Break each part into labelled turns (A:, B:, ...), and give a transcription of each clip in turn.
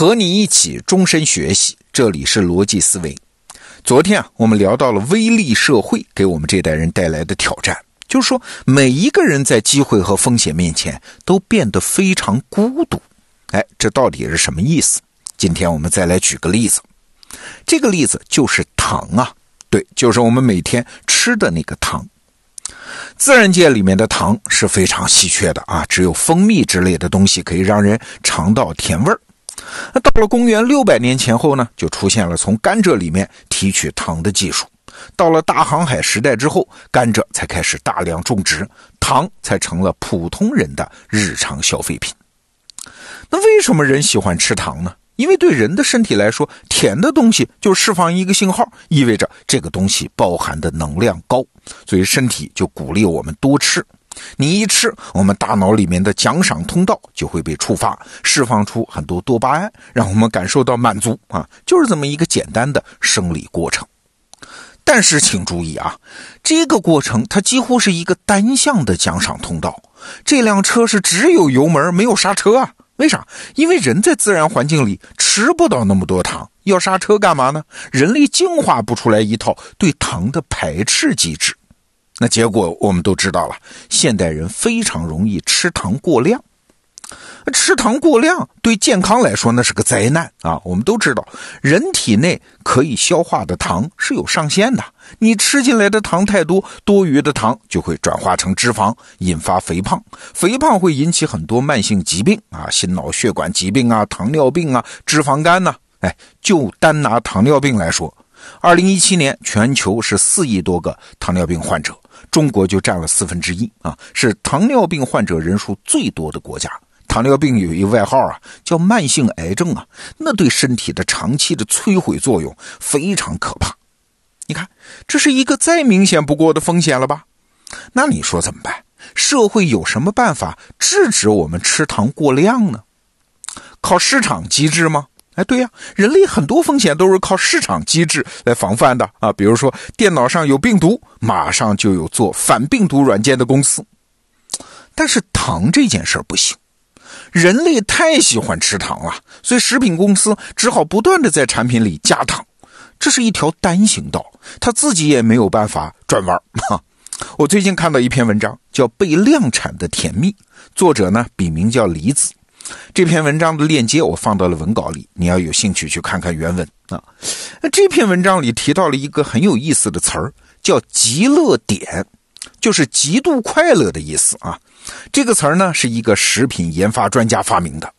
A: 和你一起终身学习，这里是逻辑思维。昨天啊，我们聊到了微利社会给我们这代人带来的挑战，就是说每一个人在机会和风险面前都变得非常孤独。哎，这到底是什么意思？今天我们再来举个例子，这个例子就是糖啊，对，就是我们每天吃的那个糖。自然界里面的糖是非常稀缺的啊，只有蜂蜜之类的东西可以让人尝到甜味儿。那到了公元六百年前后呢，就出现了从甘蔗里面提取糖的技术。到了大航海时代之后，甘蔗才开始大量种植，糖才成了普通人的日常消费品。那为什么人喜欢吃糖呢？因为对人的身体来说，甜的东西就释放一个信号，意味着这个东西包含的能量高，所以身体就鼓励我们多吃。你一吃，我们大脑里面的奖赏通道就会被触发，释放出很多多巴胺，让我们感受到满足啊，就是这么一个简单的生理过程。但是请注意啊，这个过程它几乎是一个单向的奖赏通道，这辆车是只有油门没有刹车啊。为啥？因为人在自然环境里吃不到那么多糖，要刹车干嘛呢？人类进化不出来一套对糖的排斥机制。那结果我们都知道了，现代人非常容易吃糖过量。吃糖过量对健康来说那是个灾难啊！我们都知道，人体内可以消化的糖是有上限的，你吃进来的糖太多，多余的糖就会转化成脂肪，引发肥胖。肥胖会引起很多慢性疾病啊，心脑血管疾病啊，糖尿病啊，脂肪肝呐。哎，就单拿糖尿病来说，二零一七年全球是四亿多个糖尿病患者。中国就占了四分之一啊，是糖尿病患者人数最多的国家。糖尿病有一个外号啊，叫慢性癌症啊，那对身体的长期的摧毁作用非常可怕。你看，这是一个再明显不过的风险了吧？那你说怎么办？社会有什么办法制止我们吃糖过量呢？靠市场机制吗？哎，对呀，人类很多风险都是靠市场机制来防范的啊。比如说，电脑上有病毒，马上就有做反病毒软件的公司。但是糖这件事儿不行，人类太喜欢吃糖了，所以食品公司只好不断的在产品里加糖。这是一条单行道，他自己也没有办法转弯哈，我最近看到一篇文章，叫《被量产的甜蜜》，作者呢笔名叫李子。这篇文章的链接我放到了文稿里，你要有兴趣去看看原文啊。那这篇文章里提到了一个很有意思的词儿，叫“极乐点”，就是极度快乐的意思啊。这个词儿呢是一个食品研发专家发明的，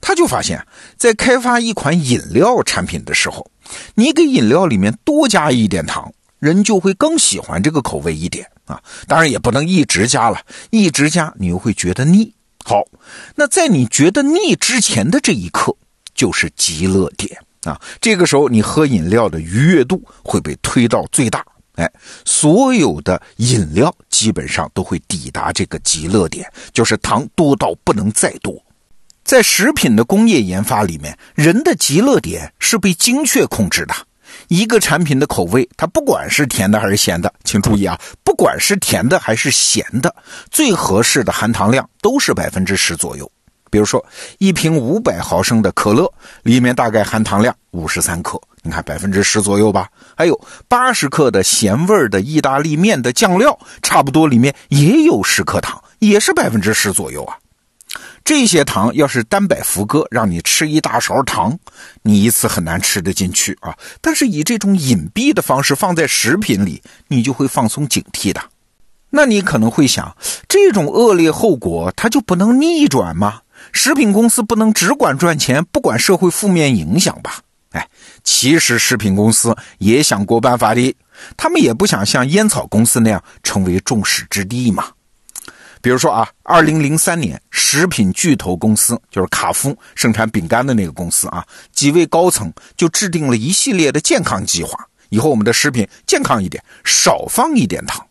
A: 他就发现，在开发一款饮料产品的时候，你给饮料里面多加一点糖，人就会更喜欢这个口味一点啊。当然也不能一直加了，一直加你又会觉得腻。好，那在你觉得腻之前的这一刻，就是极乐点啊！这个时候，你喝饮料的愉悦度会被推到最大，哎，所有的饮料基本上都会抵达这个极乐点，就是糖多到不能再多。在食品的工业研发里面，人的极乐点是被精确控制的。一个产品的口味，它不管是甜的还是咸的，请注意啊，不管是甜的还是咸的，最合适的含糖量都是百分之十左右。比如说，一瓶五百毫升的可乐里面大概含糖量五十三克，你看百分之十左右吧。还有八十克的咸味的意大利面的酱料，差不多里面也有十克糖，也是百分之十左右啊。这些糖要是单摆福哥让你吃一大勺糖，你一次很难吃得进去啊。但是以这种隐蔽的方式放在食品里，你就会放松警惕的。那你可能会想，这种恶劣后果它就不能逆转吗？食品公司不能只管赚钱，不管社会负面影响吧？哎，其实食品公司也想过办法的，他们也不想像烟草公司那样成为众矢之的嘛。比如说啊，二零零三年，食品巨头公司就是卡夫生产饼干的那个公司啊，几位高层就制定了一系列的健康计划，以后我们的食品健康一点，少放一点糖。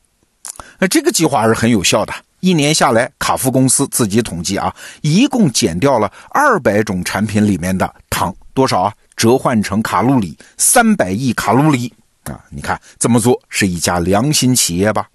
A: 那这个计划是很有效的，一年下来，卡夫公司自己统计啊，一共减掉了二百种产品里面的糖，多少啊？折换成卡路里，三百亿卡路里啊！你看这么做是一家良心企业吧？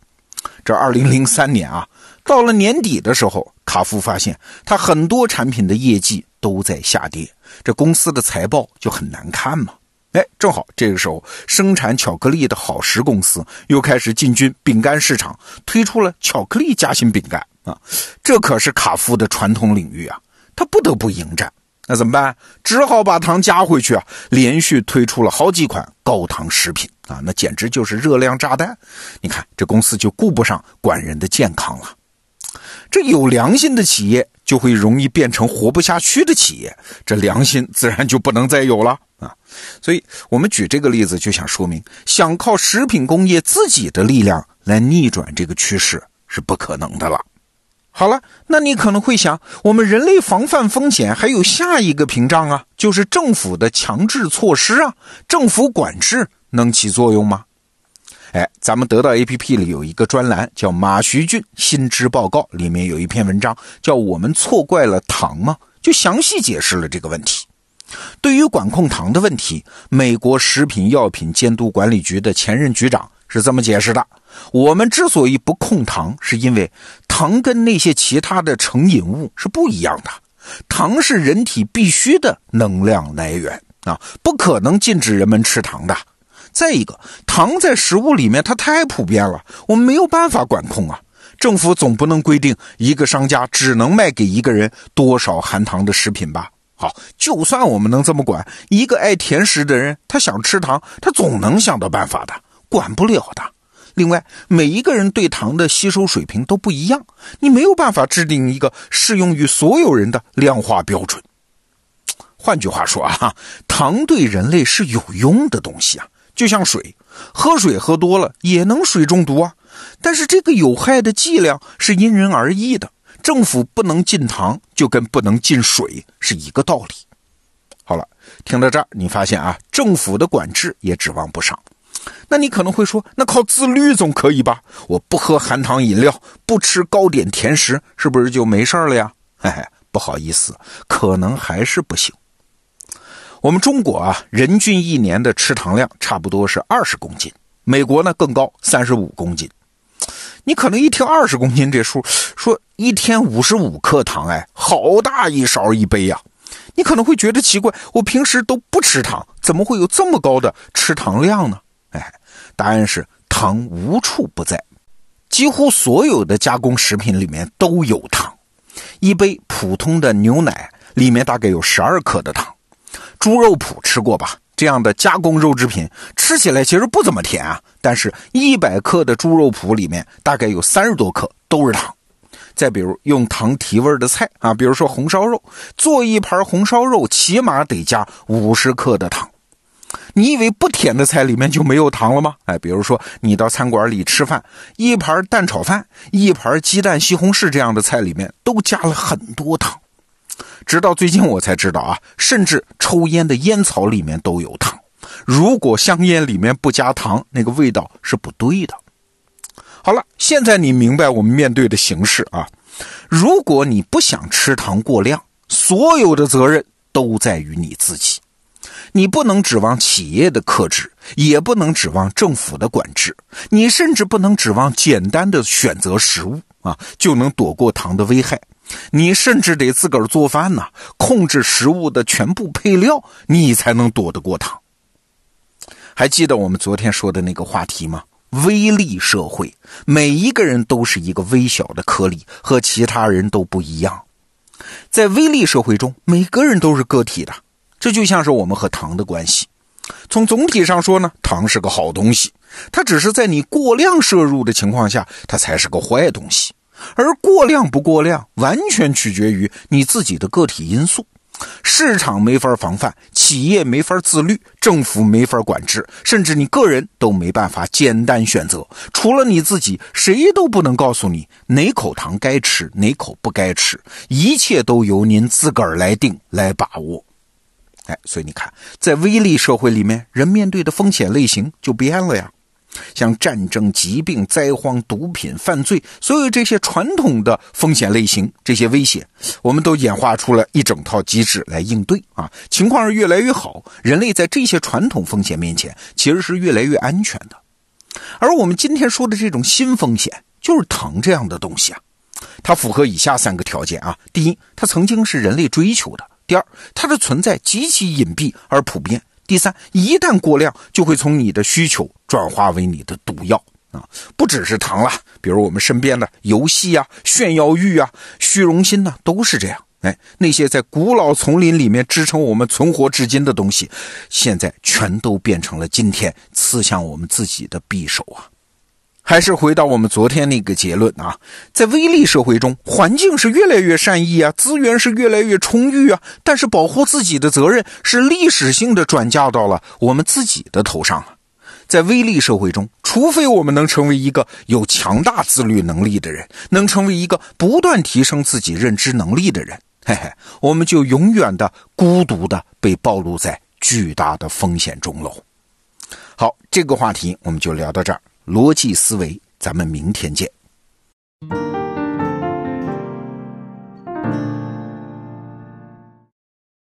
A: 这二零零三年啊。到了年底的时候，卡夫发现他很多产品的业绩都在下跌，这公司的财报就很难看嘛。哎，正好这个时候，生产巧克力的好时公司又开始进军饼干市场，推出了巧克力夹心饼干啊，这可是卡夫的传统领域啊，他不得不迎战。那怎么办？只好把糖加回去啊！连续推出了好几款高糖食品啊，那简直就是热量炸弹。你看，这公司就顾不上管人的健康了。这有良心的企业就会容易变成活不下去的企业，这良心自然就不能再有了啊！所以，我们举这个例子就想说明，想靠食品工业自己的力量来逆转这个趋势是不可能的了。好了，那你可能会想，我们人类防范风险还有下一个屏障啊，就是政府的强制措施啊，政府管制能起作用吗？哎，咱们得到 A P P 里有一个专栏叫马徐俊新知报告，里面有一篇文章叫《我们错怪了糖吗》，就详细解释了这个问题。对于管控糖的问题，美国食品药品监督管理局的前任局长是这么解释的。我们之所以不控糖，是因为糖跟那些其他的成瘾物是不一样的。糖是人体必需的能量来源啊，不可能禁止人们吃糖的。再一个，糖在食物里面它太普遍了，我们没有办法管控啊。政府总不能规定一个商家只能卖给一个人多少含糖的食品吧？好，就算我们能这么管，一个爱甜食的人他想吃糖，他总能想到办法的，管不了的。另外，每一个人对糖的吸收水平都不一样，你没有办法制定一个适用于所有人的量化标准。换句话说啊，糖对人类是有用的东西啊，就像水，喝水喝多了也能水中毒啊。但是这个有害的剂量是因人而异的，政府不能禁糖，就跟不能禁水是一个道理。好了，听到这儿，你发现啊，政府的管制也指望不上。那你可能会说，那靠自律总可以吧？我不喝含糖饮料，不吃糕点甜食，是不是就没事了呀？嘿嘿，不好意思，可能还是不行。我们中国啊，人均一年的吃糖量差不多是二十公斤，美国呢更高，三十五公斤。你可能一听二十公斤这数，说一天五十五克糖，哎，好大一勺一杯呀！你可能会觉得奇怪，我平时都不吃糖，怎么会有这么高的吃糖量呢？哎，答案是糖无处不在，几乎所有的加工食品里面都有糖。一杯普通的牛奶里面大概有十二克的糖。猪肉脯吃过吧？这样的加工肉制品吃起来其实不怎么甜啊，但是一百克的猪肉脯里面大概有三十多克都是糖。再比如用糖提味的菜啊，比如说红烧肉，做一盘红烧肉起码得加五十克的糖。你以为不甜的菜里面就没有糖了吗？哎，比如说你到餐馆里吃饭，一盘蛋炒饭、一盘鸡蛋西红柿这样的菜里面都加了很多糖。直到最近我才知道啊，甚至抽烟的烟草里面都有糖。如果香烟里面不加糖，那个味道是不对的。好了，现在你明白我们面对的形势啊。如果你不想吃糖过量，所有的责任都在于你自己。你不能指望企业的克制，也不能指望政府的管制，你甚至不能指望简单的选择食物啊就能躲过糖的危害。你甚至得自个儿做饭呢，控制食物的全部配料，你才能躲得过糖。还记得我们昨天说的那个话题吗？微粒社会，每一个人都是一个微小的颗粒，和其他人都不一样。在微粒社会中，每个人都是个体的。这就像是我们和糖的关系。从总体上说呢，糖是个好东西，它只是在你过量摄入的情况下，它才是个坏东西。而过量不过量，完全取决于你自己的个体因素。市场没法防范，企业没法自律，政府没法管制，甚至你个人都没办法简单选择。除了你自己，谁都不能告诉你哪口糖该吃，哪口不该吃。一切都由您自个儿来定，来把握。哎，所以你看，在微利社会里面，人面对的风险类型就变了呀。像战争、疾病、灾荒、毒品、犯罪，所有这些传统的风险类型，这些威胁，我们都演化出了一整套机制来应对啊。情况是越来越好，人类在这些传统风险面前，其实是越来越安全的。而我们今天说的这种新风险，就是糖这样的东西啊。它符合以下三个条件啊：第一，它曾经是人类追求的；第二，它的存在极其隐蔽而普遍；第三，一旦过量，就会从你的需求转化为你的毒药啊！不只是糖了，比如我们身边的游戏啊、炫耀欲啊、虚荣心呢，都是这样。哎，那些在古老丛林里面支撑我们存活至今的东西，现在全都变成了今天刺向我们自己的匕首啊！还是回到我们昨天那个结论啊，在微利社会中，环境是越来越善意啊，资源是越来越充裕啊，但是保护自己的责任是历史性的转嫁到了我们自己的头上啊。在微利社会中，除非我们能成为一个有强大自律能力的人，能成为一个不断提升自己认知能力的人，嘿嘿，我们就永远的孤独的被暴露在巨大的风险中喽。好，这个话题我们就聊到这儿。逻辑思维，咱们明天见。